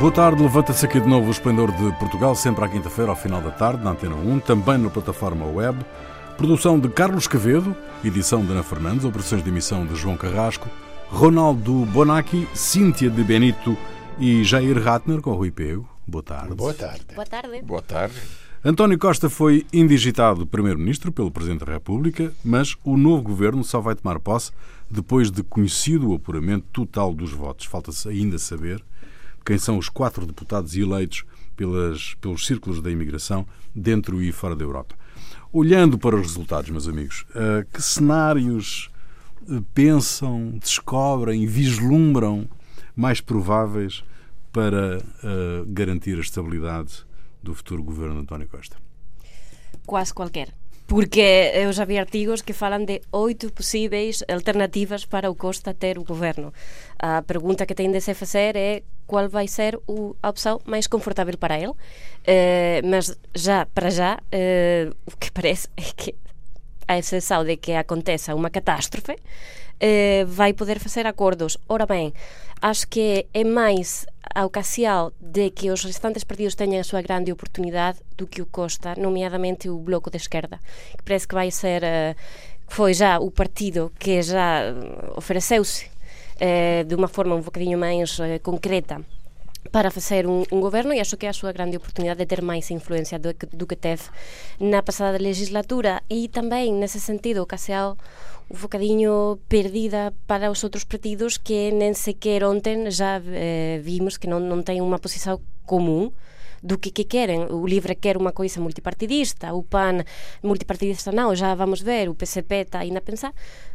Boa tarde, levanta-se aqui de novo o Esplendor de Portugal, sempre à quinta-feira, ao final da tarde, na Antena 1, também na plataforma web. Produção de Carlos Quevedo, edição de Ana Fernandes, operações de emissão de João Carrasco, Ronaldo Bonacci, Cíntia de Benito e Jair Ratner com Rui Pego. Boa tarde. Boa tarde. Boa tarde. Boa tarde. António Costa foi indigitado Primeiro-Ministro pelo Presidente da República, mas o novo governo só vai tomar posse depois de conhecido o apuramento total dos votos. Falta-se ainda saber quem são os quatro deputados eleitos pelas, pelos círculos da imigração dentro e fora da Europa. Olhando para os resultados, meus amigos, uh, que cenários uh, pensam, descobrem, vislumbram mais prováveis para uh, garantir a estabilidade do futuro governo de António Costa? Quase qualquer. Porque eu já vi artigos que falam de oito possíveis alternativas para o Costa ter o governo. A pergunta que tem de se fazer é qual vai ser o, a opção mais confortável para ele. Eh, mas já, para já, eh, o que parece é que, a exceção de que aconteça uma catástrofe, eh, vai poder fazer acordos. Ora bem, acho que é máis a ocasión de que os restantes partidos teñan a súa grande oportunidade do que o Costa, nomeadamente o Bloco de Esquerda, que parece que vai ser uh, foi já o partido que já ofereceu-se uh, de uma forma um bocadinho máis uh, concreta para facer un, un goberno e acho que é a súa grande oportunidade de ter máis influencia do do que teve na pasada legislatura e tamén nese sentido ocaseado un bocadinho perdida para os outros partidos que nem sequer ontem já eh, vimos que non, non ten unha posición común do que, que queren. O LIVRE quer unha coisa multipartidista, o PAN multipartidista non, já vamos ver, o PCP está aí na pensar.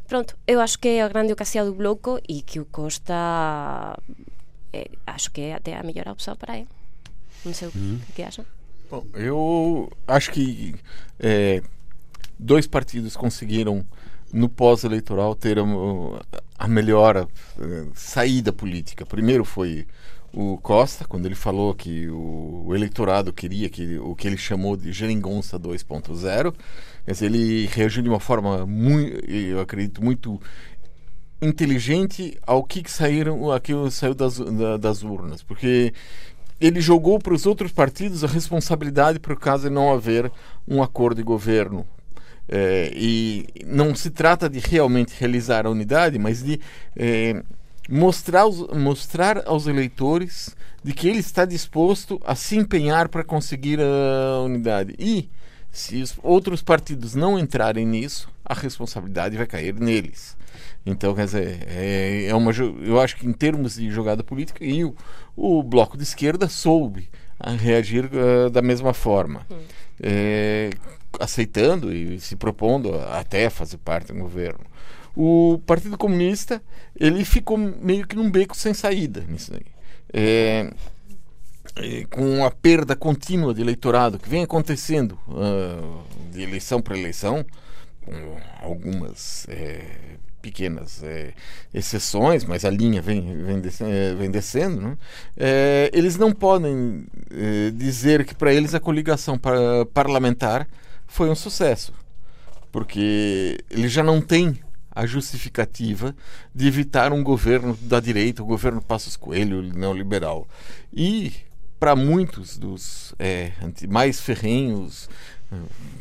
Pronto, eu acho que é a grande ocasión do bloco e que o Costa eh, acho que é até a melhor opção para ele. Não sei uhum. o que acham. Bom, eu acho que é, dois partidos conseguiram no pós-eleitoral ter a, a melhor uh, saída política. Primeiro foi o Costa, quando ele falou que o, o eleitorado queria que o que ele chamou de geringonça 2.0. ele reagiu de uma forma muito, eu acredito, muito inteligente ao que, que saíram, aquilo saiu das, da, das urnas, porque ele jogou para os outros partidos a responsabilidade por caso de não haver um acordo de governo é, e não se trata de realmente realizar a unidade, mas de é, mostrar, os, mostrar aos eleitores de que ele está disposto a se empenhar para conseguir a unidade. E se os outros partidos não entrarem nisso, a responsabilidade vai cair neles. Então, quer dizer, é, é uma, eu acho que em termos de jogada política, e o, o bloco de esquerda soube reagir uh, da mesma forma. Hum. É, aceitando e se propondo até fazer parte do governo. O Partido Comunista ele ficou meio que num beco sem saída nisso aí. É, é, com a perda contínua de eleitorado que vem acontecendo uh, de eleição para eleição, com algumas é, pequenas é, exceções, mas a linha vem, vem, descendo, é, vem descendo né? é, eles não podem é, dizer que para eles a coligação par parlamentar foi um sucesso, porque ele já não tem a justificativa de evitar um governo da direita, o governo Passos Coelho neoliberal. E para muitos dos é, mais ferrenhos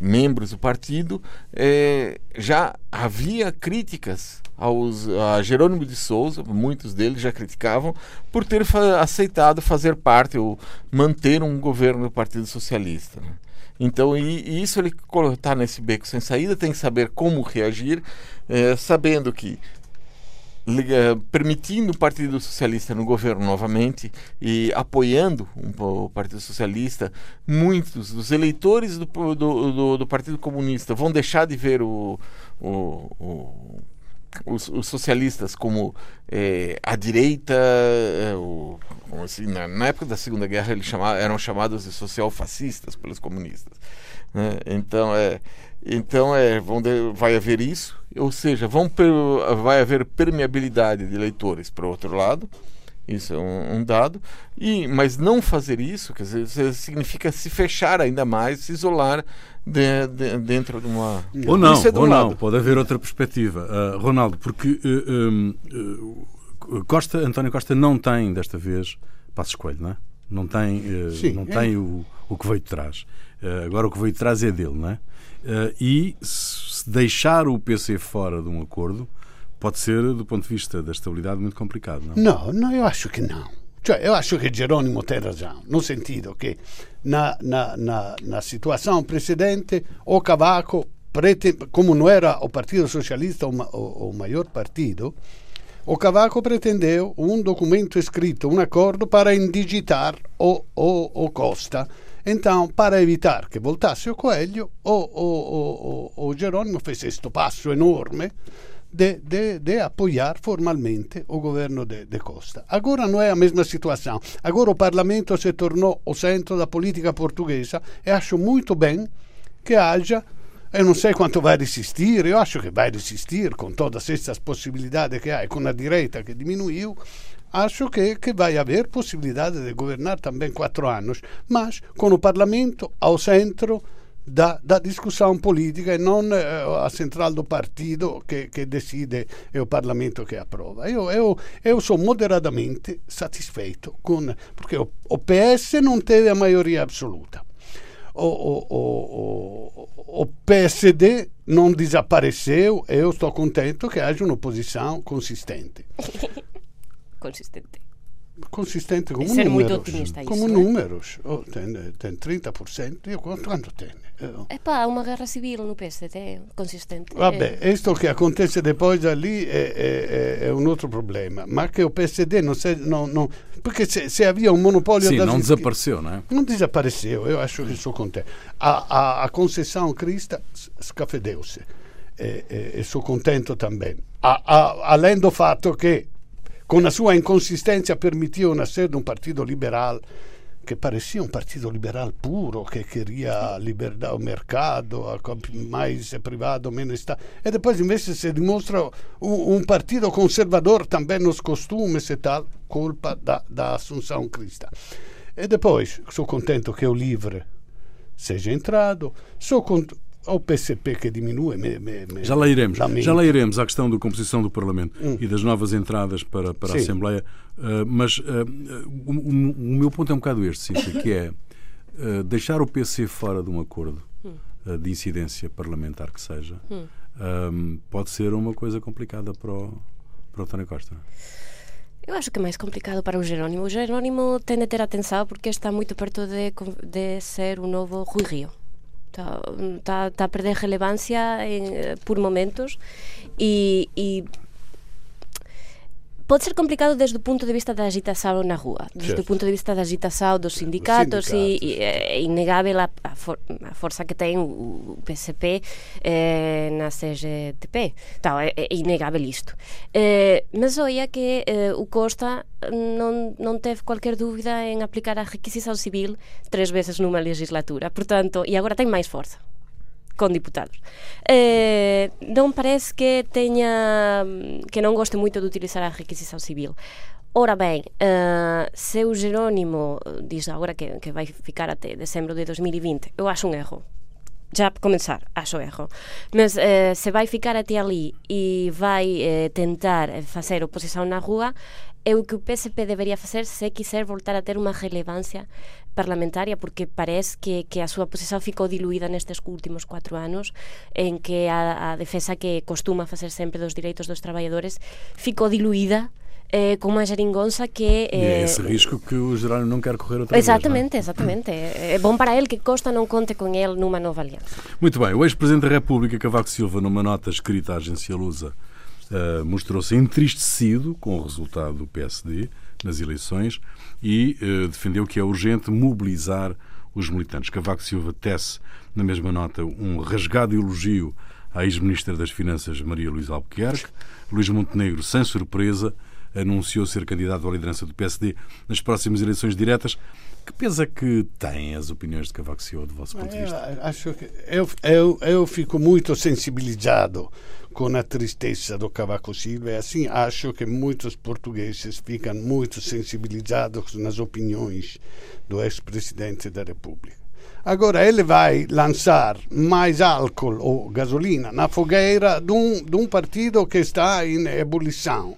membros do partido, é, já havia críticas aos, a Jerônimo de Souza, muitos deles já criticavam, por ter fa aceitado fazer parte ou manter um governo do Partido Socialista. Né? Então, e, e isso ele está nesse beco sem saída, tem que saber como reagir, é, sabendo que permitindo o Partido Socialista no governo novamente e apoiando o Partido Socialista, muitos dos eleitores do, do, do, do Partido Comunista vão deixar de ver o, o, o os, os, socialistas como a direita, é, o, assim, na, na, época da Segunda Guerra eles chamavam, eram chamados de social-fascistas pelos comunistas. Né? Então, é, então é, vão de, vai haver isso, ou seja, vão per, vai haver permeabilidade de eleitores para o outro lado, isso é um, um, dado, e, mas não fazer isso quer dizer, significa se fechar ainda mais, se isolar de, de, dentro de uma. Ou não, é ou não, pode haver outra perspectiva. Uh, Ronaldo, porque uh, uh, Costa, António Costa não tem desta vez passo escolho, não é? não tem, uh, Sim, não é. tem o, o que veio de trás. Uh, agora o que veio de trás é dele, não é? Uh, e se deixar o PC fora de um acordo pode ser, do ponto de vista da estabilidade, muito complicado, não? Não, não eu acho que não. Cioè, io acho che Geronimo tem razão, no sentido che na, na, na, na situação precedente o Cavaco, como não era o Partido Socialista o, o, o maior partido, o Cavaco pretendeu um documento escrito, um acordo para indigitar o, o, o Costa. Então, para evitar que voltasse o Coelho, o, o, o, o fez este passo enorme de, apoiar formalmente o governo de, Costa. Agora não é a mesma situação. Agora o Parlamento se tornou o centro da política portuguesa e acho muito bem que haja eu não sei quanto vai resistir, eu acho que vai resistir com todas essas possibilidades que há, com a direita que diminuiu, acho que, que vai haver possibilidade de governar também quatro anos, mas com o Parlamento ao centro da, da, discussão política e não uh, a central do partido que, que, decide e o Parlamento che approva. Io, io, io sono moderatamente satisfeito con, perché o, o PS non teve a maioria assoluta. O, o, o, PSD non desapareceu e eu estou contento che haja un'opposição consistente. consistente consistente como números. muito otimista como isso, números. Oh, tem, tem 30%. E quanto, quanto tem? É pá, uma guerra civil no PSD, consistente. Vabbè, é. questo che acontece depois ali è, è, è, un altro problema. Ma che o PSD não se, não, não porque se, se havia um monopólio Sim, não desapareceu, não é? Não desapareceu, eu acho que sou contente. A, a, a concessão crista scafedeu-se. E, e, e sou contento também. A, a, além do fato que con la sua inconsistenza nascer de um partido liberal que parecia um partido liberal puro, que queria liberdade, o mercado, mais privado, menos Estado. E depois, invece, se dimostra um, partido conservador também nos costumes e tal, colpa da, da Assunção Crista. E depois, sou contente que o Livre seja entrado, sou contente ao PCP que diminui. Me, me, me já lá iremos. Já lá iremos à questão da composição do Parlamento hum. e das novas entradas para, para a Assembleia. Uh, mas uh, o, o, meu ponto é um bocado este, Cíntia, que é uh, deixar o PC fora de um acordo hum. de incidência parlamentar que seja, hum. pode ser uma coisa complicada para o, para o António Costa. Eu acho que é mais complicado para o Jerónimo. O Jerónimo tende a ter atenção porque está muito perto de, de ser o novo Rui Rio. está, está, está a perder relevancia en, eh, por momentos. E, e pode ser complicado desde o ponto de vista da agitação na rua, desde o ponto de vista da agitação dos sindicatos, sindicatos. e, e é inegável a, a, for, a, força que tem o, PCP eh, na CGTP. Então, é, é inegável isto. Eh, mas olha que eh, o Costa não, não teve qualquer dúvida em aplicar a requisição civil três vezes numa legislatura. Portanto, e agora tem mais força con diputados. Eh, non parece que teña que non goste moito de utilizar a requisición civil. Ora ben, eh, uh, se o Jerónimo diz agora que, que vai ficar até decembro de 2020, eu acho un erro. Já para começar, acho erro. Mas uh, eh, se vai ficar até ali e vai uh, tentar facer oposición na rúa, é o que o PSP debería facer se quiser voltar a ter unha relevancia parlamentaria porque parece que, que a súa posición ficou diluída nestes últimos cuatro anos en que a, a defesa que costuma facer sempre dos direitos dos traballadores ficou diluída eh, com uma geringonça que... Eh, e é esse risco que o Geraldo não quer correr outra exatamente, vez. Exatamente, exatamente. É bom para ele que Costa não conte com ele numa nova aliança. Muito bem, o ex-presidente da República, Cavaco Silva, numa nota escrita à agência Lusa, uh, mostrou-se entristecido com o resultado do PSD nas eleições e uh, defendeu que é urgente mobilizar os militantes. Cavaco Silva tece, na mesma nota, um rasgado elogio à ex-ministra das Finanças, Maria Luísa Albuquerque. Luís Montenegro, sem surpresa, anunciou ser candidato à liderança do PSD nas próximas eleições diretas. Que peso é que têm as opiniões de Cavaco Silva, do vosso ponto de vista? Eu, acho que eu, eu, eu fico muito sensibilizado com a tristeza do Cavaco Silva e assim acho que muitos portugueses ficam muito sensibilizados nas opiniões do ex-presidente da República. Agora ele vai lançar mais álcool ou gasolina na fogueira de um, de um partido que está em ebulição.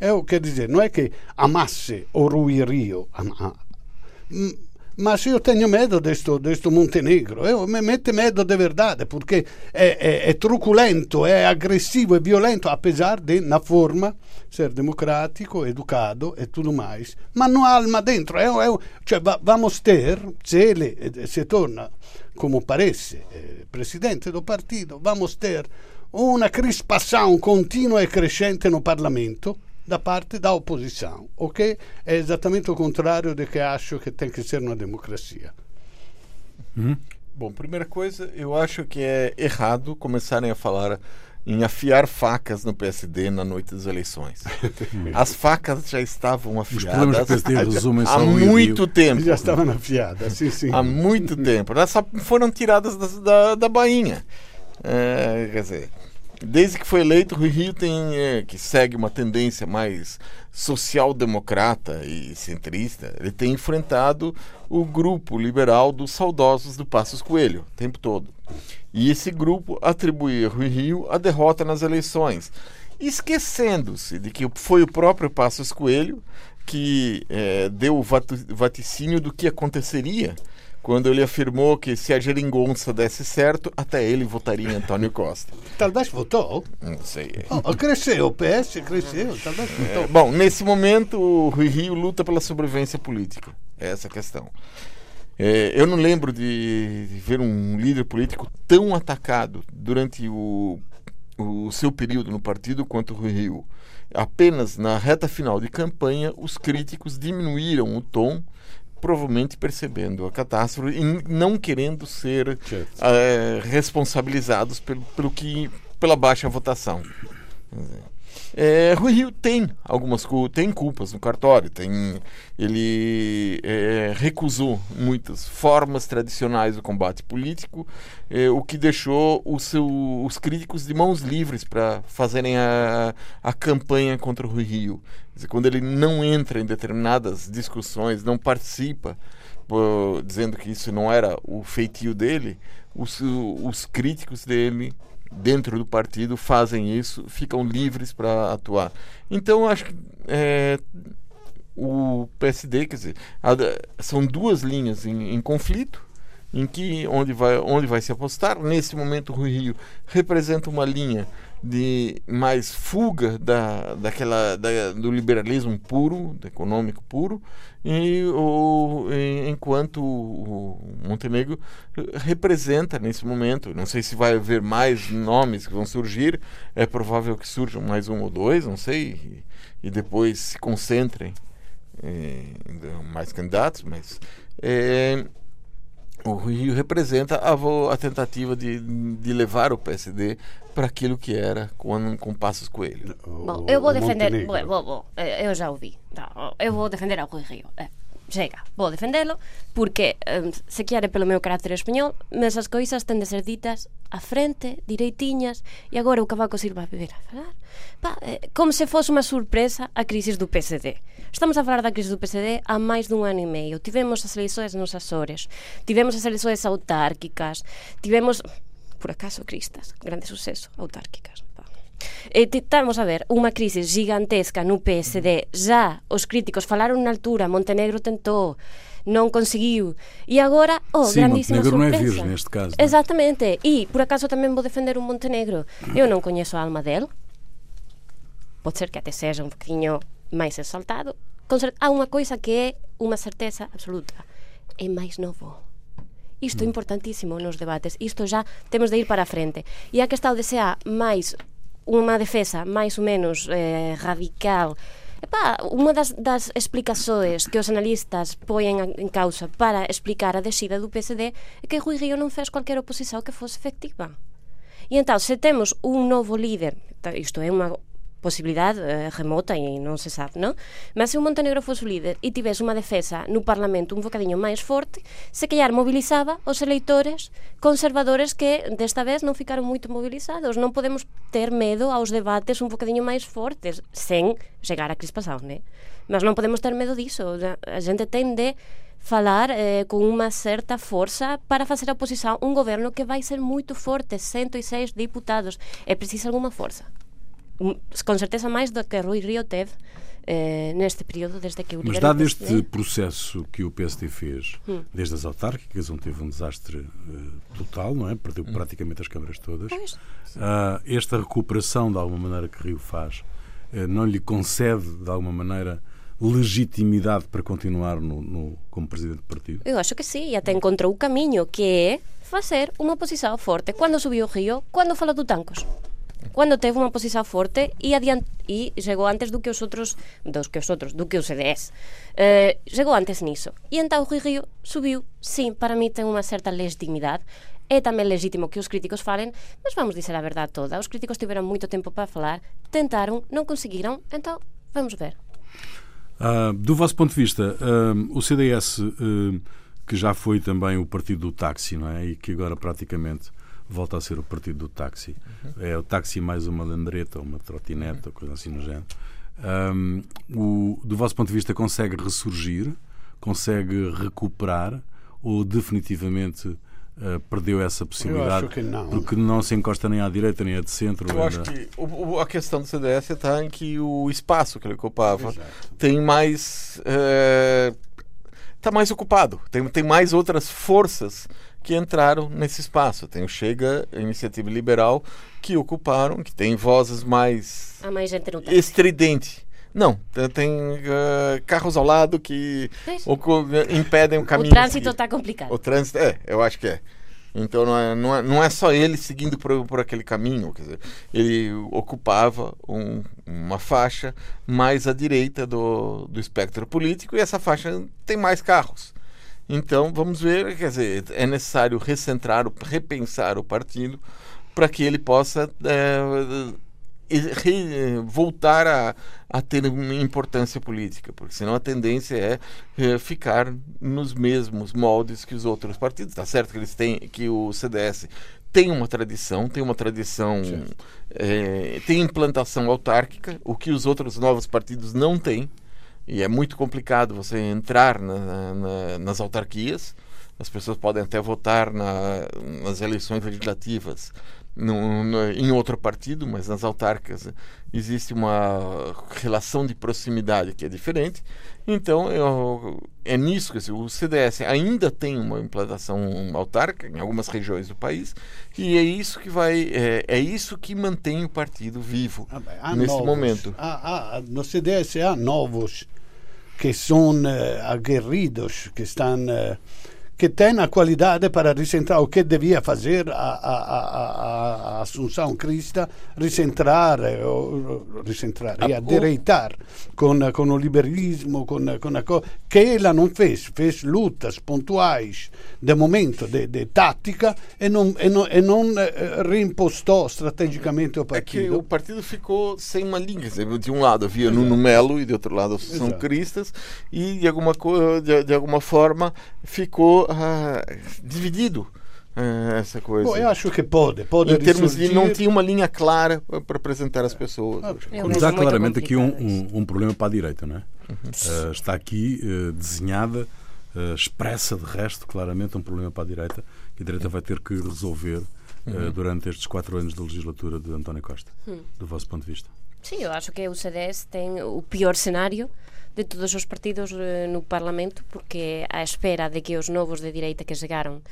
Eu, quer dizer, não é que amasse o Rui Rio, mas eu tenho medo deste, deste Montenegro. Eu, me mete medo de verdade, porque é, é, é, truculento, é agressivo, é violento, apesar de, na forma, ser democrático, educado e tudo mais. Mas não há alma dentro. É, é, cioè, vamos ter, se ele se torna, como parece, eh, presidente do partido, vamos ter uma crispação contínua e crescente no Parlamento da parte da oposição, o que é exatamente o contrário do que acho que tem que ser uma democracia. Uhum. Bom, primeira coisa, eu acho que é errado começarem a falar em afiar facas no PSD na noite das eleições. As facas já estavam afiadas há muito tempo. Já estavam afiadas, sim, sim. Há muito tempo. Elas foram tiradas da, da, da bainha. É, quer dizer, Desde que foi eleito, o Rio tem é, que segue uma tendência mais social-democrata e centrista. Ele tem enfrentado o grupo liberal dos saudosos do Passos Coelho o tempo todo. E esse grupo atribui ao Rio a derrota nas eleições, esquecendo-se de que foi o próprio Passos Coelho que é, deu o vaticínio do que aconteceria quando ele afirmou que se a geringonça desse certo, até ele votaria em Antônio Costa. Talvez votou? Não sei. Oh, cresceu, o PS cresceu, talvez é, votou. É, bom, nesse momento o Rui Rio luta pela sobrevivência política. É essa a questão. É, eu não lembro de, ver um líder político tão atacado durante o, o seu período no partido quanto o Rui Rio. Apenas na reta final de campanha, os críticos diminuíram o tom provavelmente percebendo a catástrofe e não querendo ser é, responsabilizados pelo, pelo que, pela baixa votação. É, Rui Rio tem algumas tem culpas no cartório, tem, ele é, recusou muitas formas tradicionais do combate político, é, o que deixou o seu, os críticos de mãos livres para fazerem a, a campanha contra o Rui Rio. Dizer, quando ele não entra em determinadas discussões, não participa, dizendo que isso não era o feitio dele, os, os críticos dele dentro do partido fazem isso, ficam livres para atuar. Então, acho que é, o PSD, quer dizer, são duas linhas em, em, conflito, em que onde vai, onde vai se apostar. Nesse momento, o Rio representa uma linha de mais fuga da, daquela, da, do liberalismo puro, do econômico puro, e o, enquanto o Montenegro representa nesse momento, não sei se vai haver mais nomes que vão surgir, é provável que surjam mais um ou dois, não sei, e, e depois se concentrem em mais candidatos, mas é, o Rio representa a, a tentativa de, de levar o PSD para aquilo que era com, com Passos Coelho. Bom, eu vou defender. Vou, vou, vou, eh, eu já ouvi. Tá, eu vou defender ao Rui Rio. É, chega, vou defendê-lo porque um, se quere pelo meu carácter español, mas as coisas ten de ser ditas a frente, direitiñas, e agora o Cavaco Silva a beber a falar. Pa, eh, como se fose unha sorpresa a crisis do PSD. Estamos a falar da crise do PSD há máis dun ano e meio. Tivemos as eleições nos Açores, tivemos as eleições autárquicas, tivemos por acaso cristas, grande suceso, autárquicas. E estamos eh, a ver unha crise gigantesca no PSD. Já os críticos falaron na altura, Montenegro tentou, non conseguiu. E agora, oh, sí, grandísima Montenegro sorpresa. non é neste caso. Non? Exactamente. E, por acaso, tamén vou defender un Montenegro. Mm. Eu non coñezo a alma del. Pode ser que até seja un poquinho máis exaltado. Há unha coisa que é unha certeza absoluta. É máis novo. Isto é mm. importantísimo nos debates. Isto já temos de ir para a frente. E a que está o desea máis unha defesa máis ou menos eh, radical Epa, unha das, das explicações que os analistas poen en causa para explicar a desida do PSD é que Rui Río non fez cualquier oposición que fose efectiva. E entón, se temos un novo líder, isto é unha posibilidade eh, remota e non se sabe, non? Mas se o Montenegro fosse o líder e tivese unha defesa no Parlamento un bocadinho máis forte, se callar mobilizaba os eleitores conservadores que desta vez non ficaron moito mobilizados. Non podemos ter medo aos debates un bocadinho máis fortes sen chegar a crispação, né? Mas non podemos ter medo diso. A gente ten de falar eh, con unha certa forza para facer a oposición un goberno que vai ser moito forte, 106 diputados. É precisa alguma forza con certeza máis do que Rui Río teve eh, neste período, desde que o Mas dado este processo que o PSD fez, hum. desde as autárquicas, onde teve um desastre uh, total, não é? Perdeu hum. praticamente as câmaras todas. Uh, esta recuperação, de alguma maneira, que Rio faz, uh, não lhe concede, de alguma maneira, legitimidade para continuar no, no, como presidente do partido? Eu acho que sim, e até encontrou o caminho, que é fazer uma oposição forte. Quando subiu o Rio, quando falou do Tancos quando teve unha posición forte e adiant e chegou antes do que os outros dos que os outros, do que o CDS eh, chegou antes niso e entón o Río subiu, sim, para mí ten unha certa legitimidade é tamén legítimo que os críticos falen, mas vamos dizer a verdade toda. Os críticos tiveron moito tempo para falar, tentaron, non conseguiron, então vamos ver. Uh, do vosso ponto de vista, uh, o CDS, uh, que já foi também o partido do táxi, não é? E que agora praticamente volta a ser o partido do táxi. Uhum. É o táxi mais uma landreta, uma trotineta, uhum. coisa assim no género. Um, o, do vosso ponto de vista, consegue ressurgir? Consegue recuperar? Ou definitivamente uh, perdeu essa possibilidade? Não. Porque não se encosta nem à direita nem à de centro. Eu acho que o, a questão do CDS está em que o espaço que ele ocupava Exato. tem mais. Está eh, mais ocupado, tem, tem mais outras forças que entraram nesse espaço. Tem o Chega, a Iniciativa Liberal, que ocuparam, que tem vozes mais, ah, mais estridente. Não, tem uh, carros ao lado que impedem o caminho. O trânsito está complicado. O trânsito, é, eu acho que é. Então não é, não é, não é só ele seguindo por, por aquele caminho, quer dizer, ele ocupava um, uma faixa mais à direita do, do espectro político e essa faixa tem mais carros. Então, vamos ver, quer dizer, é necessário recentrar, repensar o partido para que ele possa é, voltar a, a, ter uma importância política, porque senão a tendência é, é, ficar nos mesmos moldes que os outros partidos. Está certo que eles têm que o CDS tem uma tradição, tem uma tradição, é, tem implantação autárquica, o que os outros novos partidos não têm e é muito complicado você entrar na, na, nas autarquias. As pessoas podem até votar na, nas eleições legislativas no, no, em outro partido, mas nas autárquicas existe uma relação de proximidade que é diferente. Então, eu, é nisso que o CDS ainda tem uma implantação autárquica em algumas regiões do país e é isso que vai é, é isso que mantém o partido vivo ah, nesse novos, momento. Há, há, no CDS há novos que são uh, aguerridos, que estão uh, que tem a qualidade para recentrar o que devia fazer a, a, a, a Assunção Crista, recentrar, recentrar e adereitar com, com o liberalismo, com, com a coisa que ela não fez, fez lutas pontuais de momento, de, de tática e não, e não, e não eh, reimpostou estrategicamente o partido. É que o partido ficou sem uma linha, de um lado havia Exato. Nuno Melo e de outro lado Assunção Cristas e de alguma, de, de alguma forma ficou ah, dividido ah, essa coisa. Bom, eu acho que pode. pode em termos de não tinha uma linha clara para apresentar as pessoas. Ah, Mas há claramente aqui um, um, um, problema para a direita, não é? Uhum. Uh, está aqui uh, desenhada, uh, expressa de resto, claramente um problema para a direita que a direita vai ter que resolver uhum. durante estes quatro anos de legislatura de António Costa, uhum. do vosso ponto de vista. Sim, eu acho que o CDS tem o pior cenário de todos os partidos no Parlamento, porque à espera de que os novos de direita que chegaram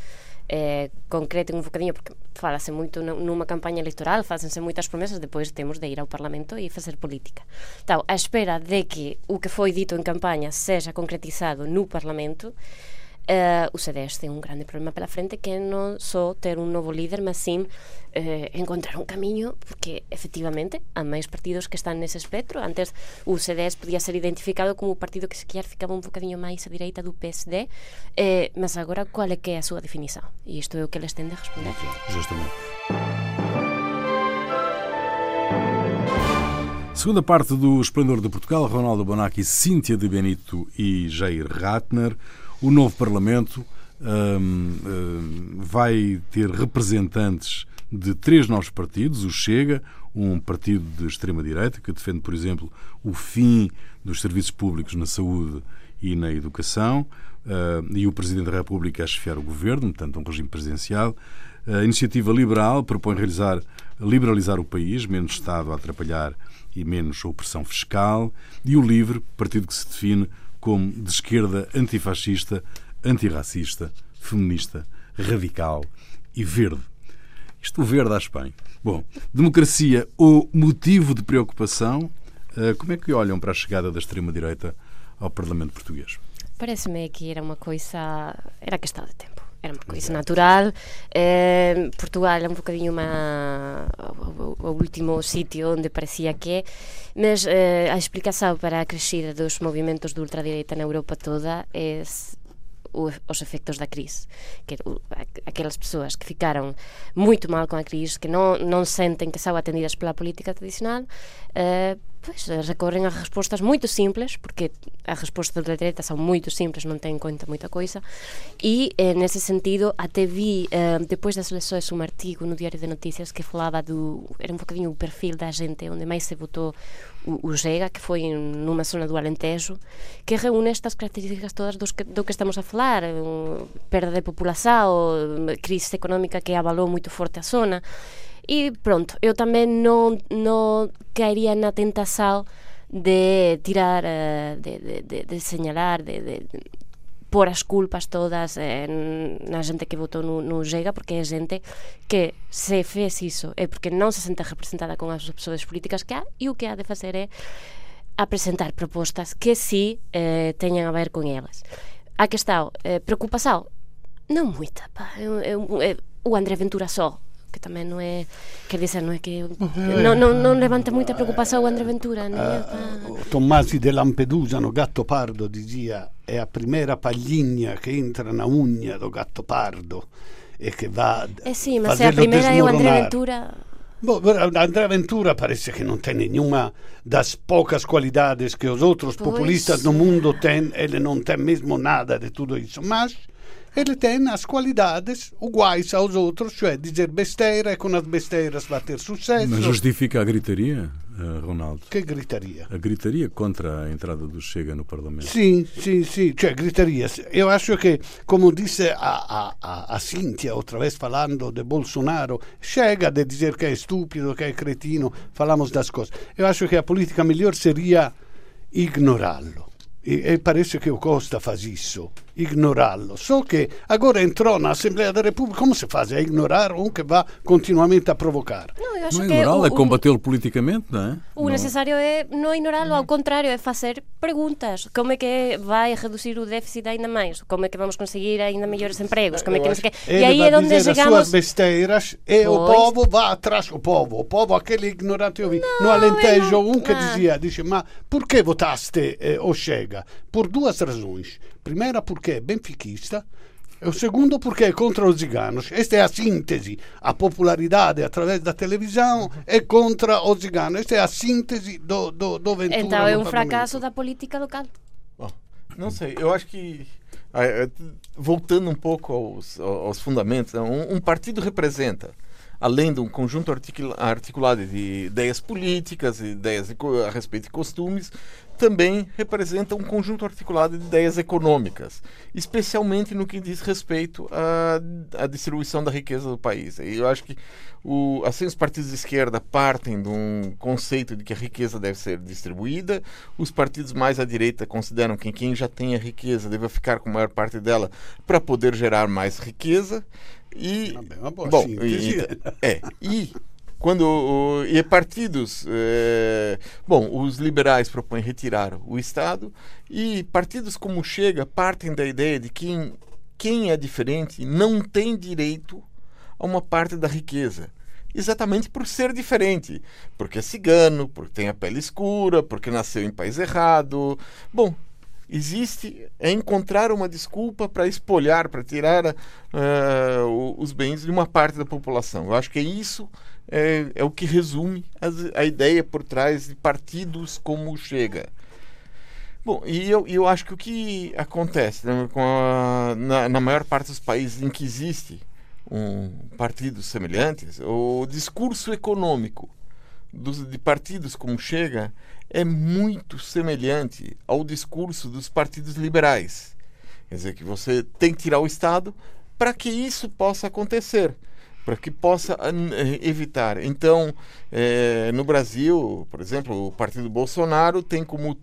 eh, concreten un bocadinho porque falase moito nunha campaña electoral facense moitas promesas, depois temos de ir ao Parlamento e facer política. Então, a espera de que o que foi dito en campaña seja concretizado no Parlamento Uh, o CDS tem um grande problema pela frente que é não só ter um novo líder, mas sim uh, encontrar um caminho, porque efetivamente há mais partidos que estão nesse espectro. Antes o CDS podia ser identificado como o partido que sequer ficava um bocadinho mais à direita do PSD, uh, eh, mas agora qual é que é a sua definição? E isto é o que eles têm de responder. Justamente. Segunda parte do Esplendor de Portugal, Ronaldo Bonacci, Cíntia de Benito e Jair Ratner. O novo Parlamento um, um, vai ter representantes de três novos partidos: o Chega, um partido de extrema-direita que defende, por exemplo, o fim dos serviços públicos na saúde e na educação, uh, e o Presidente da República a chefiar o governo, portanto, um regime presidencial. A iniciativa liberal propõe realizar, liberalizar o país, menos Estado a atrapalhar e menos opressão fiscal. E o LIVRE, partido que se define como de esquerda antifascista, antirracista, feminista, radical e verde. Isto o verde à Espanha. Bom, democracia ou motivo de preocupação, eh, como é que olham para a chegada da extrema-direita ao Parlamento português? Parece-me que era uma coisa. Era questão de tempo. Era uma coisa natural. Eh, Portugal é um bocadinho uma, o, o, último sítio onde parecia que. Mas eh, a explicação para a crescida dos movimentos de ultradireita na Europa toda é os efectos da crise. Que, aquelas pessoas que ficaram muito mal com a crise, que não, não sentem que são atendidas pela política tradicional, uh, Pois, eh, recorren a respostas moito simples, porque as respostas da treta son moito simples, non ten en conta moita coisa, e eh, nese sentido até vi, eh, depois das lesões, un artigo no Diario de Noticias que falaba do, era un bocadinho o perfil da gente onde máis se votou o, o Xega, que foi numa zona do Alentejo, que reúne estas características todas dos que, do que estamos a falar, eh, perda de população, crise económica que abalou moito forte a zona, E pronto, eu tamén non, non caería na tentação de tirar, eh, de, de, de, de señalar, de, de, de por as culpas todas eh, na xente que votou no, no Xega porque é xente que se fez iso é porque non se sente representada con as opções políticas que há e o que há de facer é apresentar propostas que sí eh, teñan a ver con elas a que está, eh, preocupação? Non moita, pá. Eu, eh, eu, eh, eu, o André Ventura só que tamén non é quer dizer, non é que non, non, non levanta moita preocupação o André Ventura uh, Tommasi de Lampedusa no Gatto Pardo dizia è a primeira palhinha che entra na unha do gatto pardo e che va eh sì, ma se a primeira é o André Ventura Bom, André Ventura parece que não tem nenhuma das poucas qualidades que os outros pois. populistas no mundo têm. Ele não tem mesmo nada de tudo isso. Mas ele tem as qualidades iguais aos outros, cioè dizer besteira e com as besteiras vai ter sucesso. Mas justifica a gritaria, eh, Ronaldo? Que gritaria? A gritaria contra a entrada do Chega no Parlamento. Sim, sim, sim, cioè gritaria. Eu acho que, como disse a, a, a Cíntia outra vez falando de Bolsonaro, chega de dizer que é estúpido, que é cretino, falamos das coisas. Eu acho que a política melhor seria ignorá-lo e, e parece que o Costa faz isso, ignorá-lo. Só que agora entrou na Assembleia da República, como se faz? É ignorar um que vai continuamente a provocar. Não, eu acho não é ignorá-lo, é combatê-lo politicamente, não é? O não. necessário é não ignorá-lo, ao contrário, é fazer perguntas. Como é que vai reduzir o déficit ainda mais? Como é que vamos conseguir ainda melhores empregos? Como é que não sei E aí é onde chegamos... as suas besteiras e pois. o povo vai atrás. O povo, o povo, aquele ignorante eu vi. Não, no Alentejo, não... um que dizia, dice, ma que votaste eh, o Chega? Por duas razões. Primeira, porque é benfiquista. E o segundo porque é contra os ciganos. Esta é a síntese. A popularidade através da televisão é contra os ciganos. Esta é a síntese do, do, do Ventura. Então é um fracasso da política local. Bom, não sei, eu acho que voltando um pouco aos, aos fundamentos, né, um, um partido representa além de um conjunto articulado de ideias políticas, ideias a respeito de costumes, também representa um conjunto articulado de ideias econômicas, especialmente no que diz respeito à, à distribuição da riqueza do país. E eu acho que o, assim os partidos de esquerda partem de um conceito de que a riqueza deve ser distribuída, os partidos mais à direita consideram que quem já tem a riqueza deve ficar com a maior parte dela para poder gerar mais riqueza. E, bom, e, é, e quando e partidos é, bom os liberais propõem retirar o Estado e partidos como Chega partem da ideia de que quem, quem é diferente não tem direito a uma parte da riqueza exatamente por ser diferente porque é cigano porque tem a pele escura porque nasceu em país errado bom existe é encontrar uma desculpa para espolhar, para tirar uh, os bens de uma parte da população. Eu acho que é isso é, é o que resume a, a, ideia por trás de partidos como Chega. Bom, e eu, eu acho que o que acontece né, com a, na, na maior parte dos países em que existe um partidos semelhantes, o discurso econômico dos, de partidos como Chega é muito semelhante ao discurso dos partidos liberais. Quer dizer, que você tem que tirar o Estado para que isso possa acontecer. Para que possa eh, evitar. Então, é, no Brasil, por exemplo, o partido Bolsonaro tem como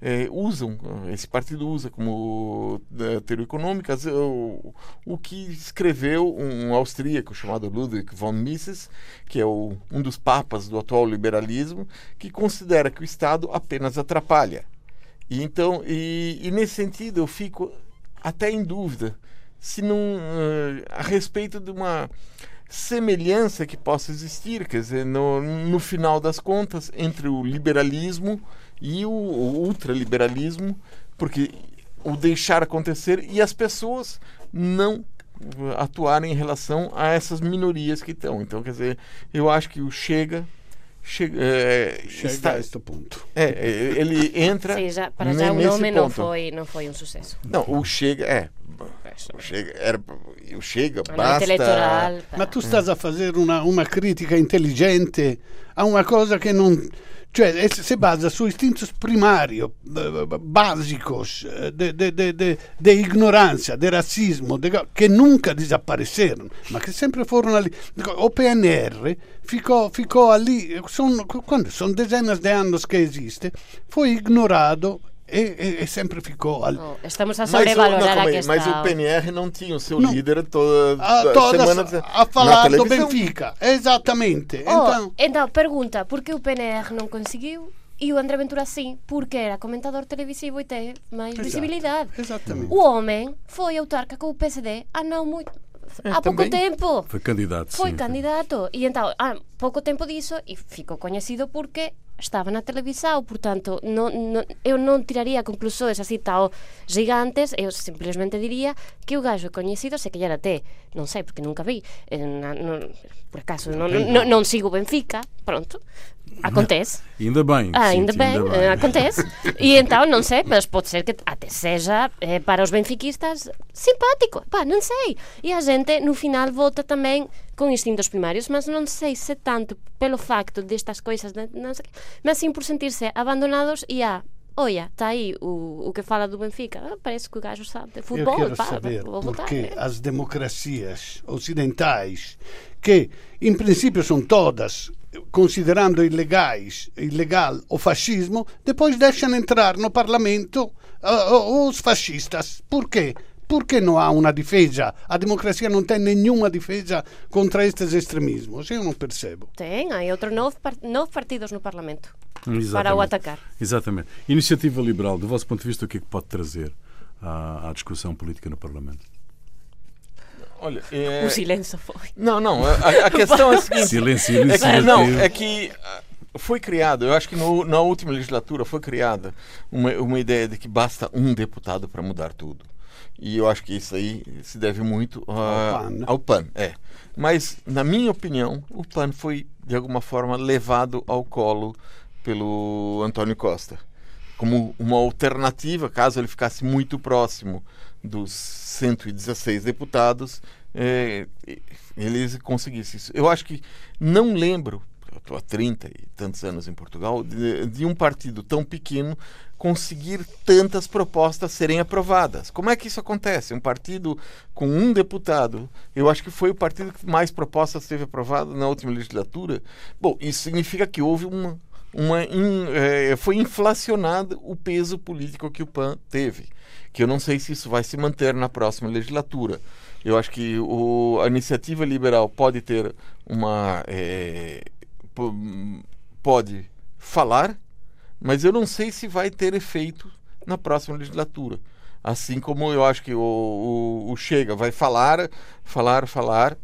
é, usam esse partido usa como teoria econômica o, o que escreveu um austríaco chamado Ludwig von Mises, que é o, um dos papas do atual liberalismo, que considera que o Estado apenas atrapalha. E então, e, e nesse sentido, eu fico até em dúvida se não uh, a respeito de uma semelhança que possa existir, quer dizer, no, no final das contas, entre o liberalismo e o, o ultraliberalismo, porque o deixar acontecer e as pessoas não atuarem em relação a essas minorias que estão. Então, quer dizer, eu acho que o Chega chega, é, chega está, a este ponto. É, ele entra. Sim, já, para já o nome não foi, não foi um sucesso. Não, o Chega é. O Chega, era, o Chega basta. Eleitoral, Ma tu estás a fazer uma, uma crítica inteligente a uma coisa que não cioè se basa su istintos primarios, básicos de, de, de, de, de ignorancia, de racismo, de, che nunca desapareceram, ma che sempre furono lì. O PNR ficò, ficò lì, sono, quando sono decine di anni che esiste, fu ignorato e, e, e, sempre ficou ali. Oh, estamos a sobrevalorar mas, o, não, mas o PNR não tinha o seu não. líder toda, a, toda semana a falar do Benfica. Exatamente. Oh, então... então, pergunta, por que o PNR não conseguiu e o André Ventura sim, porque era comentador televisivo e teve mais Exato. visibilidade. Exatamente. O homem foi autarca com o PSD há não muito é, há pouco tempo. Foi candidato. Foi sim, candidato. E então, há pouco tempo disso, e ficou conhecido porque estaba na televisao, portanto, non, non, eu non tiraría conclusões así ao gigantes, eu simplemente diría que o gajo coñecido se callar até, non sei, porque nunca vi, eh, na, non, por acaso, non, non, non sigo Benfica, pronto, acontece. Ainda bem. Ah, ainda, bem, ainda bem, acontece. E então, non sei, mas pode ser que até seja eh, para os benfiquistas simpático, pá, non sei. E a gente no final vota tamén com instintos primários, mas não sei se tanto pelo facto destas coisas, não sei, mas sim por sentir-se abandonados e a olha, está aí o, o que fala do Benfica. Ah, parece que o gajo sabe de futebol. Eu quero pá, saber porque as democracias ocidentais, que em princípio são todas considerando ilegais, ilegal o fascismo, depois deixam entrar no parlamento uh, os fascistas. Por quê? Porque não há uma defesa? A democracia não tem nenhuma defesa contra estes extremismos. Eu não percebo. Tem, há outros nove, nove partidos no Parlamento Exatamente. para o atacar. Exatamente. Iniciativa Liberal, do vosso ponto de vista, o que é que pode trazer à, à discussão política no Parlamento? Olha, é... O silêncio foi. Não, não. A, a questão é a seguinte. Silêncio é que, Não, é que foi criado, eu acho que no, na última legislatura foi criada uma, uma ideia de que basta um deputado para mudar tudo. E eu acho que isso aí se deve muito uh, ao, PAN, né? ao PAN. É. Mas, na minha opinião, o PAN foi, de alguma forma, levado ao colo pelo Antônio Costa. Como uma alternativa, caso ele ficasse muito próximo dos 116 deputados, é, eles conseguissem isso. Eu acho que não lembro, estou há 30 e tantos anos em Portugal, de, de, um partido tão pequeno conseguir tantas propostas serem aprovadas. Como é que isso acontece? Um partido com um deputado, eu acho que foi o partido que mais propostas teve aprovado na última legislatura. Bom, isso significa que houve uma. Uma in, é, foi inflacionado o peso político que o PAN teve. Que eu não sei se isso vai se manter na próxima legislatura. Eu acho que o, a iniciativa liberal pode ter uma. É, pode falar mas eu não sei se vai ter efeito na próxima legislatura. Assim como eu acho que o, o, o Chega vai falar, falar, falar,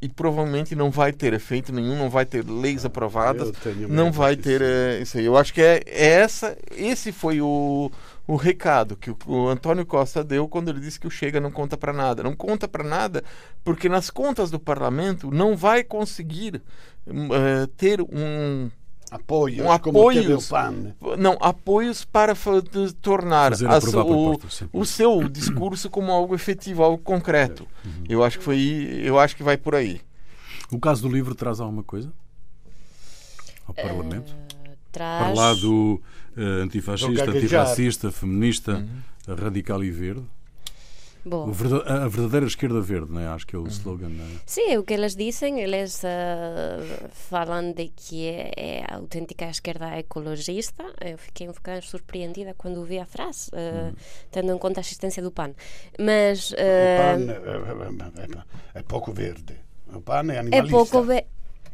e provavelmente não vai ter efeito nenhum, não vai ter leis aprovadas, não vai ter é, isso aí. Eu acho que é, é, essa, esse foi o, o recado que o, o, Antônio Costa deu quando ele disse que o Chega não conta para nada. Não conta para nada porque nas contas do parlamento não vai conseguir uh, ter um apoios, um apoios, não apoios para tornar as, o, o seu discurso como algo efetivo, algo concreto. Uhum. Eu acho que foi, eu acho que vai por aí. O caso do livro traz alguma coisa ao uh, Parlamento? Traz... Para lá do uh, antifascista, antirracista, feminista, uhum. radical e verde? Bom. A verdadeira esquerda verde, não é? acho que é o slogan. Não é? Sim, é o que eles dizem. Eles uh, falam de que é, é, a autêntica esquerda ecologista. Eu fiquei um bocado surpreendida quando vi a frase, uh, hum. tendo em conta a existência do PAN. Mas. Uh, o PAN é, é, pouco verde. O PAN é animalista. É pouco, ve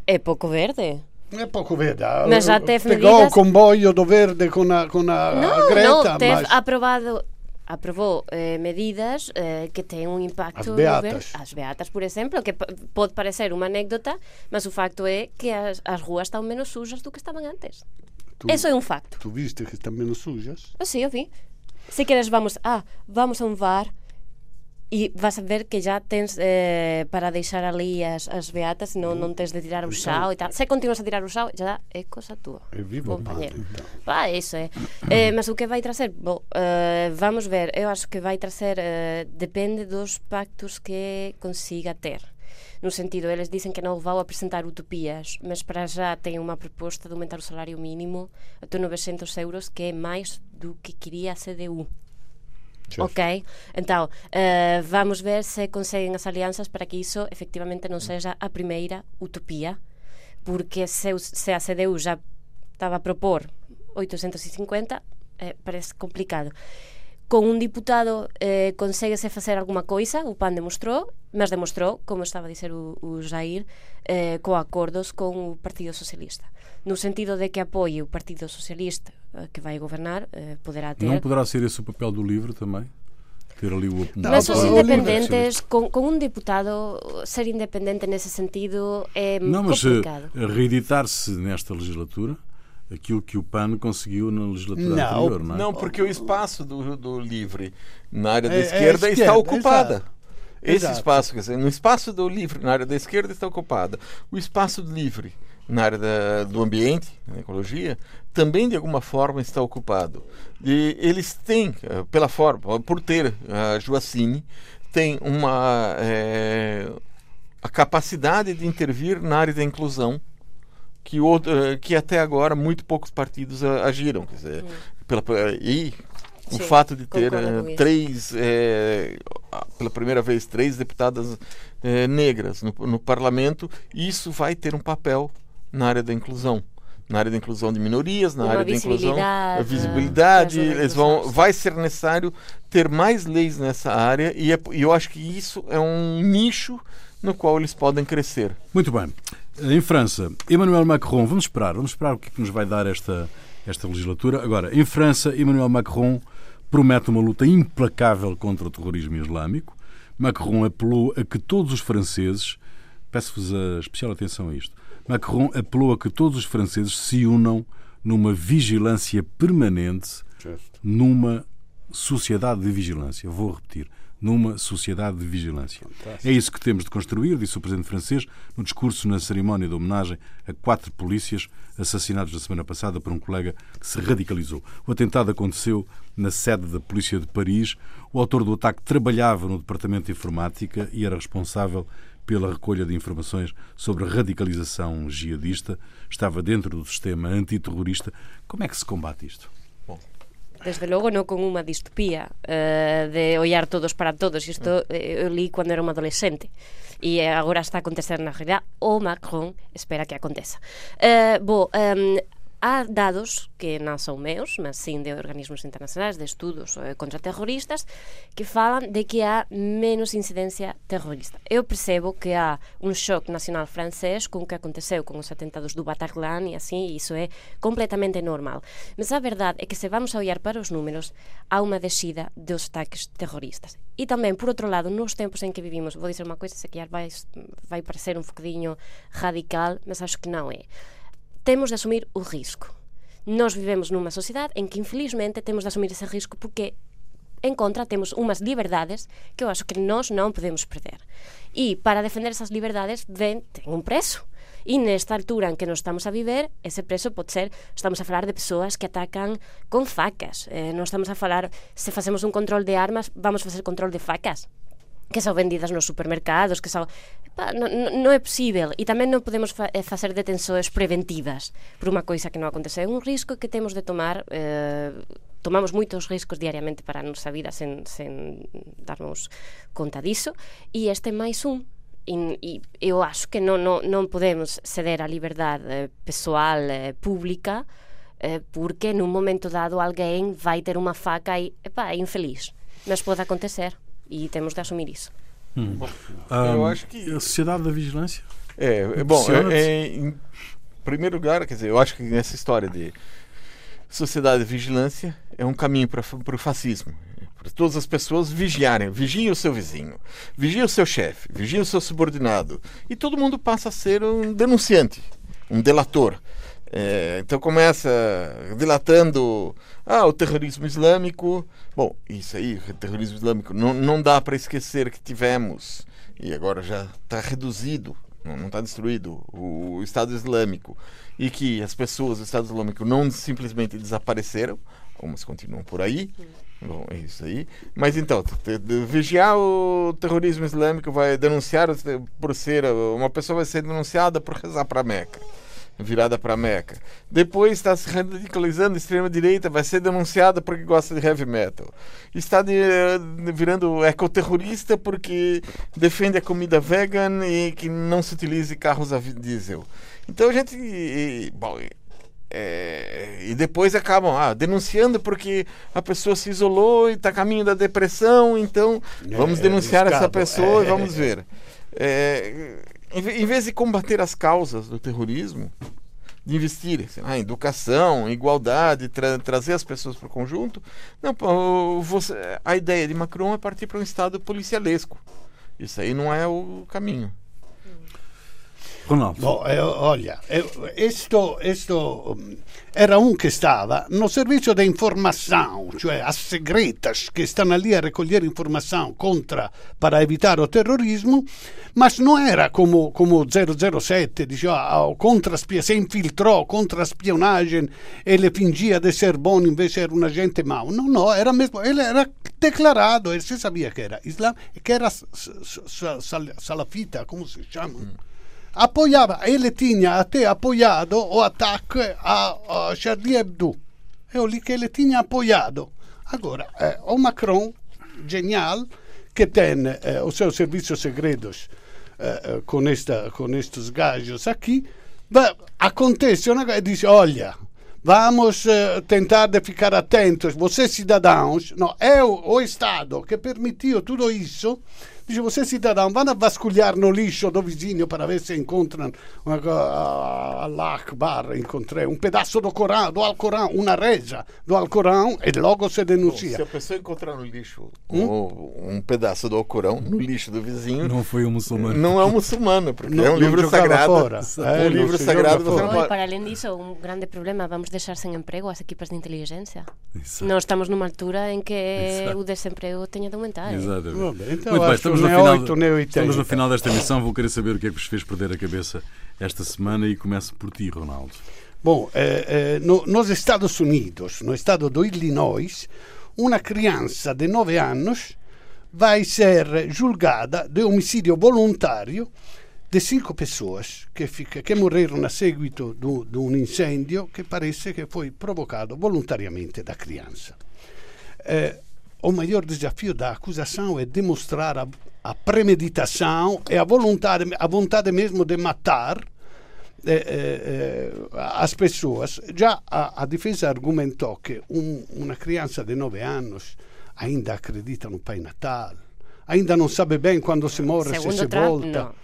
é pouco verde. É pouco verde. Mas já teve Pegou medidas... o comboio do verde com a, com a não, Greta. Não, teve mas... aprovado aprovou eh, medidas eh, que têm um impacto as beatas. as beatas, por exemplo, que pode parecer uma anécdota, mas o facto é que as, as ruas estão menos sujas do que estavam antes. Tu, Isso é um facto. Tu viste que estão menos sujas? Ah, sim, eu vi. Se queres, vamos, ah, vamos a um VAR e vas a ver que já tens eh, para deixar ali as, as beatas, non, non tens de tirar o xao e tal. Se continuas a tirar o xao, já é cosa túa. É vivo compañero. Va, eso é. Eh, mas o que vai trazer? Bo, eh, vamos ver, eu acho que vai trazer eh, depende dos pactos que consiga ter. No sentido, eles dicen que non vão apresentar utopías, mas para já tem unha proposta de aumentar o salario mínimo até 900 euros, que é máis do que quería a CDU. Chef. Ok, entao, eh, vamos ver se conseguen as alianzas para que iso efectivamente non sexa a primeira utopía, porque se, se a CDU xa estaba a propor 850, eh, parece complicado con un diputado eh, conseguese facer alguma coisa, o PAN demostrou, mas demostrou, como estaba a dizer o, o Jair, eh, co acordos con o Partido Socialista. No sentido de que apoie o Partido Socialista eh, que vai governar, eh, poderá ter... Não poderá ser esse o papel do LIVRE também? Ter ali o... Mas os independentes, com, com um deputado, ser independente nesse sentido é não, complicado. Não, mas reeditar-se nesta legislatura aquilo que o PAN conseguiu na legislatura não, anterior, não é? Não, porque o espaço do, do LIVRE na área da é, esquerda, é esquerda, está ocupada. Esse Exato. espaço, quer dizer, no espaço do LIVRE na área da esquerda está ocupada. O espaço LIVRE na área da, do ambiente, na ecologia, também de alguma forma está ocupado. E eles têm, eh, pela forma, por ter a Joacine, tem uma é, a capacidade de intervir na área da inclusão que, outro, eh, que até agora muito poucos partidos agiram. Quer dizer, pela, e o Sim, fato de ter uh, três, é, pela primeira vez, três deputadas é, negras no, no parlamento, isso vai ter um papel na área da inclusão na área da inclusão de minorias, na Uma área da inclusão, a visibilidade, né? eles vão, vai ser necessário ter mais leis nessa área e, é, e eu acho que isso é um nicho no qual eles podem crescer. Muito bem. Em França, Emmanuel Macron, vamos esperar, vamos esperar o que, é que nos vai dar esta, esta legislatura. Agora, em França, Emmanuel Macron promete uma luta implacável contra o terrorismo islâmico. Macron apelou a que todos os franceses, peço-vos a especial atenção a isto, Macron apelou a que todos os franceses se unam numa vigilância permanente, numa sociedade de vigilância. Vou repetir. Numa sociedade de vigilância. Fantástico. É isso que temos de construir, disse o presidente francês no discurso na cerimónia de homenagem a quatro polícias assassinados na semana passada por um colega que se radicalizou. O atentado aconteceu na sede da Polícia de Paris. O autor do ataque trabalhava no departamento de informática e era responsável pela recolha de informações sobre a radicalização jihadista, estava dentro do sistema antiterrorista. Como é que se combate isto? desde logo non con unha distopía uh, de ollar todos para todos. Isto mm. eh, eu li cando era unha adolescente. E agora está a acontecer na realidade o Macron espera que aconteça uh, eh, bo, um, há dados que non son meus, mas sim de organismos internacionais de estudos eh, contra terroristas que falan de que há menos incidencia terrorista. Eu percebo que há un shock nacional francés con o que aconteceu con os atentados do Bataclan e assim, e iso é completamente normal. Mas a verdade é que se vamos a olhar para os números, há unha descida dos ataques terroristas. E tamén, por outro lado, nos tempos en que vivimos, vou dizer unha coisa, se que vai, vai parecer un bocadinho radical, mas acho que non é temos de asumir o risco. Nós vivemos nunha sociedade en que infelizmente temos de asumir ese risco porque en contra temos unhas liberdades que eu acho que nós non podemos perder. E para defender esas liberdades ven, ten un preso. E nesta altura en que nos estamos a viver, ese preso pode ser, estamos a falar de persoas que atacan con facas. Eh, non estamos a falar, se facemos un control de armas, vamos facer control de facas que son vendidas nos supermercados, que son epa, non, non é posible e tamén non podemos fa, eh, facer detensoes preventivas por unha coisa que non acontece, é un risco que temos de tomar eh, tomamos moitos riscos diariamente para a nosa vida sen, sen darnos conta diso. E este é máis un e, e eu acho que non, non, non podemos ceder a liberdade eh, pessoal eh, pública eh, porque nun momento dado alguén vai ter unha faca e, epa, é infeliz. Mas pode acontecer. E temos de assumir isso Hum. eu Um, acho que A Sociedade da Vigilância? É, é bom, é, é, em primeiro lugar, quer dizer, eu acho que essa história de sociedade de vigilância é um caminho para o fascismo. Para todas as pessoas vigiarem, vigiem o seu vizinho, vigiem o seu chefe, vigiem o seu subordinado. E todo mundo passa a ser um denunciante, um delator. É, então começa delatando ah, o terrorismo islâmico. Bom, isso aí, terrorismo islâmico, não, não dá para esquecer que tivemos, e agora já está reduzido, não está destruído, o, Estado Islâmico. E que as pessoas do Estado Islâmico não simplesmente desapareceram, algumas continuam por aí. Bom, é isso aí. Mas então, vigiar o terrorismo islâmico vai denunciar por ser. Uma pessoa vai ser denunciada por rezar para Meca virada para Meca. Depois está se radicalizando extrema direita, vai ser denunciada porque gosta de heavy metal. Está de, virando ecoterrorista porque defende a comida vegan e que não se utilize carros a diesel. Então a gente, e- e- bom, é, e depois acabam ah, denunciando porque a pessoa se isolou e está a caminho da depressão, então vamos É, denunciar essa pessoa e É. vamos ver. É, em ve- em vez de combater as causas do terrorismo, de investir em educação, igualdade, tra- trazer as pessoas para o conjunto, não, você- a ideia de Macron é partir para um Estado policialesco. Isso aí não é o caminho. Ronaldo. Boh, eh, olha, eh, esto, esto mm, era um que estava no serviço de informação, cioè as segretas que estão ali a recolher informação contra para evitar o terrorismo, mas não era como como 007, diceva, ah, o contraspia, se infiltrou contra a spionagem, ele fingia de ser bom, invece era um agente mau. Não, não, era mesmo, era declarado, ele se sabia que era islam, que era s- s- s- sal- salafita, como se chama? Apoiava, ele tinha até apoiado o ataque a, Charlie Hebdo. É o lì que ele tinha apoiado. Agora, eh, o Macron, genial, que tem eh, os seus serviços segredos eh, com, esta, com estes gajos aqui, acontece uma e diz, olha, vamos tentar de ficar atentos, vocês cidadãos, não, é o Estado que permitiu tudo isso, dice, vocês cidadãos, vão a vasculhar no lixo do vizinho para ver se encontram uma, ah, Allah Akbar, encontrei um pedaço do Corão, do Alcorão, uma reza do Alcorão e logo se Se denuncia. a pessoa encontrar no lixo um, um pedaço do Alcorão, no lixo do vizinho, Não foi um muçulmano. não é um muçulmano, porque Não- é um não livro sagrado. fora. Um É, não livro se sagrado você não pode. para além disso, un grande problema, vamos deixar sen emprego as equipas de inteligencia. Exato. Non estamos numa altura en que Exato. o desemprego teña de aumentar. eh. Exatamente. Bene, então Muito bem, estamos que no, nem final, oito, nem oitenta. estamos no final desta emissão. Vou querer saber o que é que vos fez perder a cabeça esta semana e começo por ti, Ronaldo. Bom, eh, eh, no- nos Estados Unidos, no estado do Illinois, uma criança de 9 anos vai ser julgada de homicídio voluntário de cinco pessoas que, que morreram a seguito di un incendio che parece che foi provocado voluntariamente da criança. Eh, o maior desafio da acusação é demonstrar a, a premeditação e a vontade, a vontade mesmo de matar eh, eh, as pessoas. Já a, a defesa argumentou que um, uma criança de 9 anos ainda acredita no Pai Natal, ainda não sabe bem quando se morre, se Segundo se Trump, volta.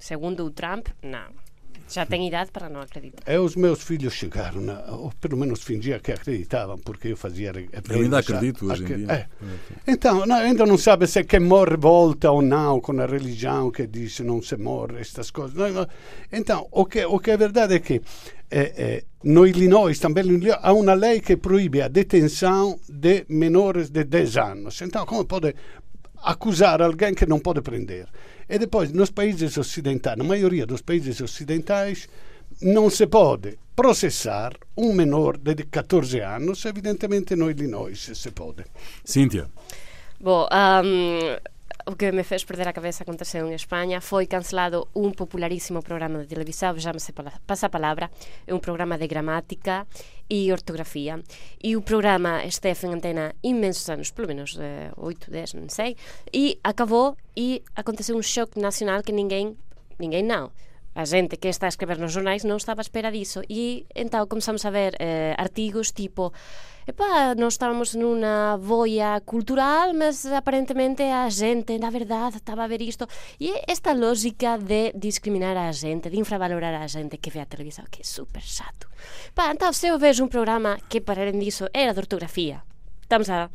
Segundo o Trump, non. Já tem idade para não acreditar. E os meus filhos chegaram, a, ou pelo menos fingia que acreditavam, porque eu fazia. Eu ainda acredito hoje em dia. É. Então, não, ainda não sabe se quem morre volta ou não com a religião que diz não se morre, estas coisas. Não, não. Então, o que, o que é verdade é que eh, eh, no Illinois também no Illinois, há uma lei que proíbe a detenção de menores de 10 anos. Então, como pode acusar alguém que não pode prender? E depois, nos países ocidentais, na maioria dos países ocidentais, não se pode processar um menor de 14 anos, evidentemente no Illinois se pode. Cíntia, Bom, um, o que me fez perder a cabeça aconteceu em Espanha. Foi cancelado um popularíssimo programa de televisão, chama-se Palavra. É um programa de gramática e ortografia. E o programa esteve em antena imensos anos, pelo menos eh, 8, 10, não sei. E acabou e aconteceu um choque nacional que ninguém, ninguém não a gente que está a escrever nos jornais non estaba a espera diso e então comenzamos a ver eh, artigos tipo Epa, nós estábamos nunha boia cultural, mas aparentemente a xente, na verdade, estaba a ver isto. E esta lógica de discriminar a xente, de infravalorar a xente que ve a televisão, que é super chato. Pa, então, se eu vejo un programa que, para além disso, era de ortografía, estamos a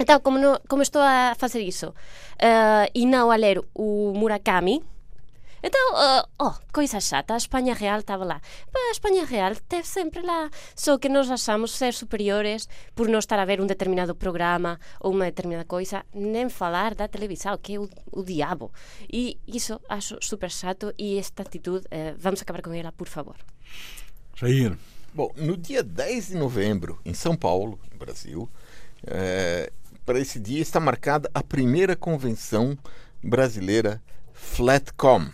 Então, como, no, como estou a facer iso uh, e não a ler o Murakami, então, uh, oh, coisa chata, a Espanha Real estava lá. a Espanha Real esteve sempre lá. Só que nós achamos ser superiores por não estar a ver um determinado programa ou uma determinada coisa, nem falar da televisão, que é o, o diabo. E isso acho super chato e esta atitude, uh, vamos acabar com ela, por favor. Jair. Bom, no dia 10 de novembro, em São Paulo, Brasil, é, para esse dia está marcada a primeira convenção brasileira Flatcom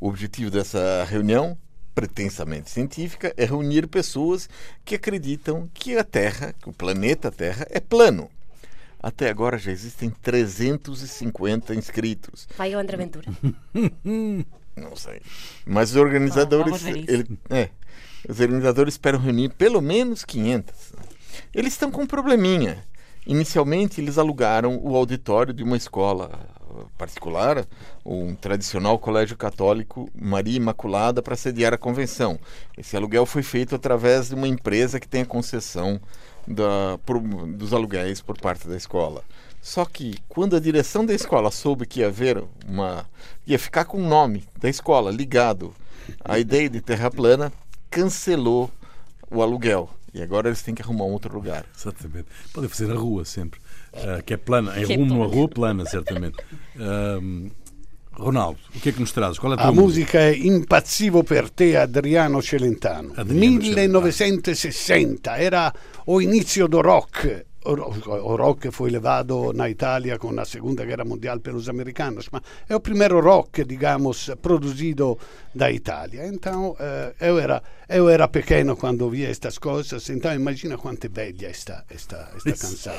o objetivo dessa reunião, pretensamente científica, é reunir pessoas que acreditam que a Terra, que o planeta Terra, é plano. Até agora já existem 350 inscritos. Vai o André Ventura. Não sei. Mas os organizadores. ele, é, os organizadores esperam reunir pelo menos 500. Eles estão com um probleminha. Inicialmente, eles alugaram o auditório de uma escola particular, um tradicional colégio católico Maria Imaculada para sediar a convenção. Esse aluguel foi feito através de uma empresa que tem a concessão da, por, dos aluguéis por parte da escola. Só que quando a direção da escola soube que ia haver uma. ia ficar com o nome da escola ligado à ideia de terra plana, cancelou o aluguel. E agora eles têm que arrumar um outro lugar. Exatamente. Podem fazer a rua sempre. Uh, que é plana, é rumo a rua plana, certamente. Uh, Ronaldo, o que é que nos traz? Qual é a, a música é Impazzivo per te, Adriano Celentano. Adriano 1960, era o inizio do rock o rock foi levado na Itália com a Segunda Guerra Mundial pelos americanos, mas é o primeiro rock, digamos, produzido da Itália. Então, eh, eu, era, eu era pequeno quando via estas coisas, então imagina quanto é velha esta, esta, esta canção.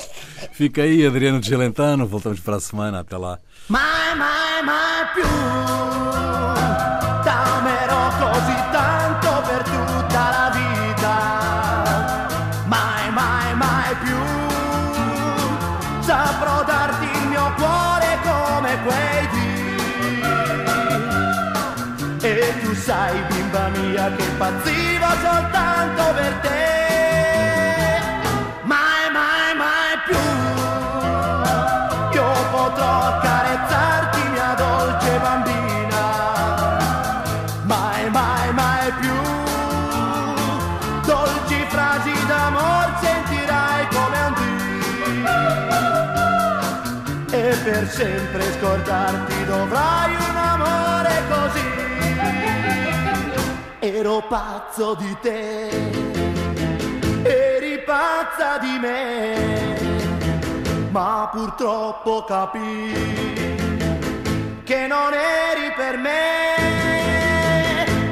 Fica aí, Adriano Gelentano, voltamos para a semana, até lá. Mai, mai, mai per sempre scordarti dovrai un amore così. Ero pazzo di te, eri pazza di me, ma purtroppo capì che non eri per me.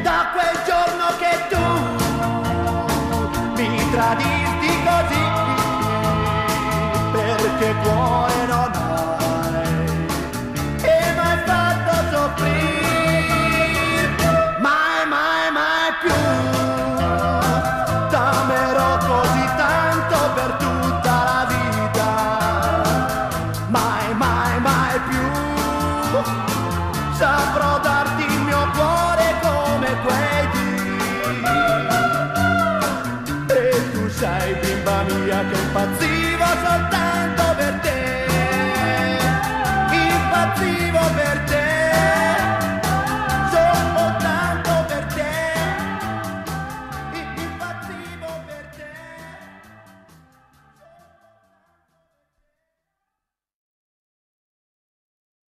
Da quel giorno che tu mi tradisti così, perché cuore non ha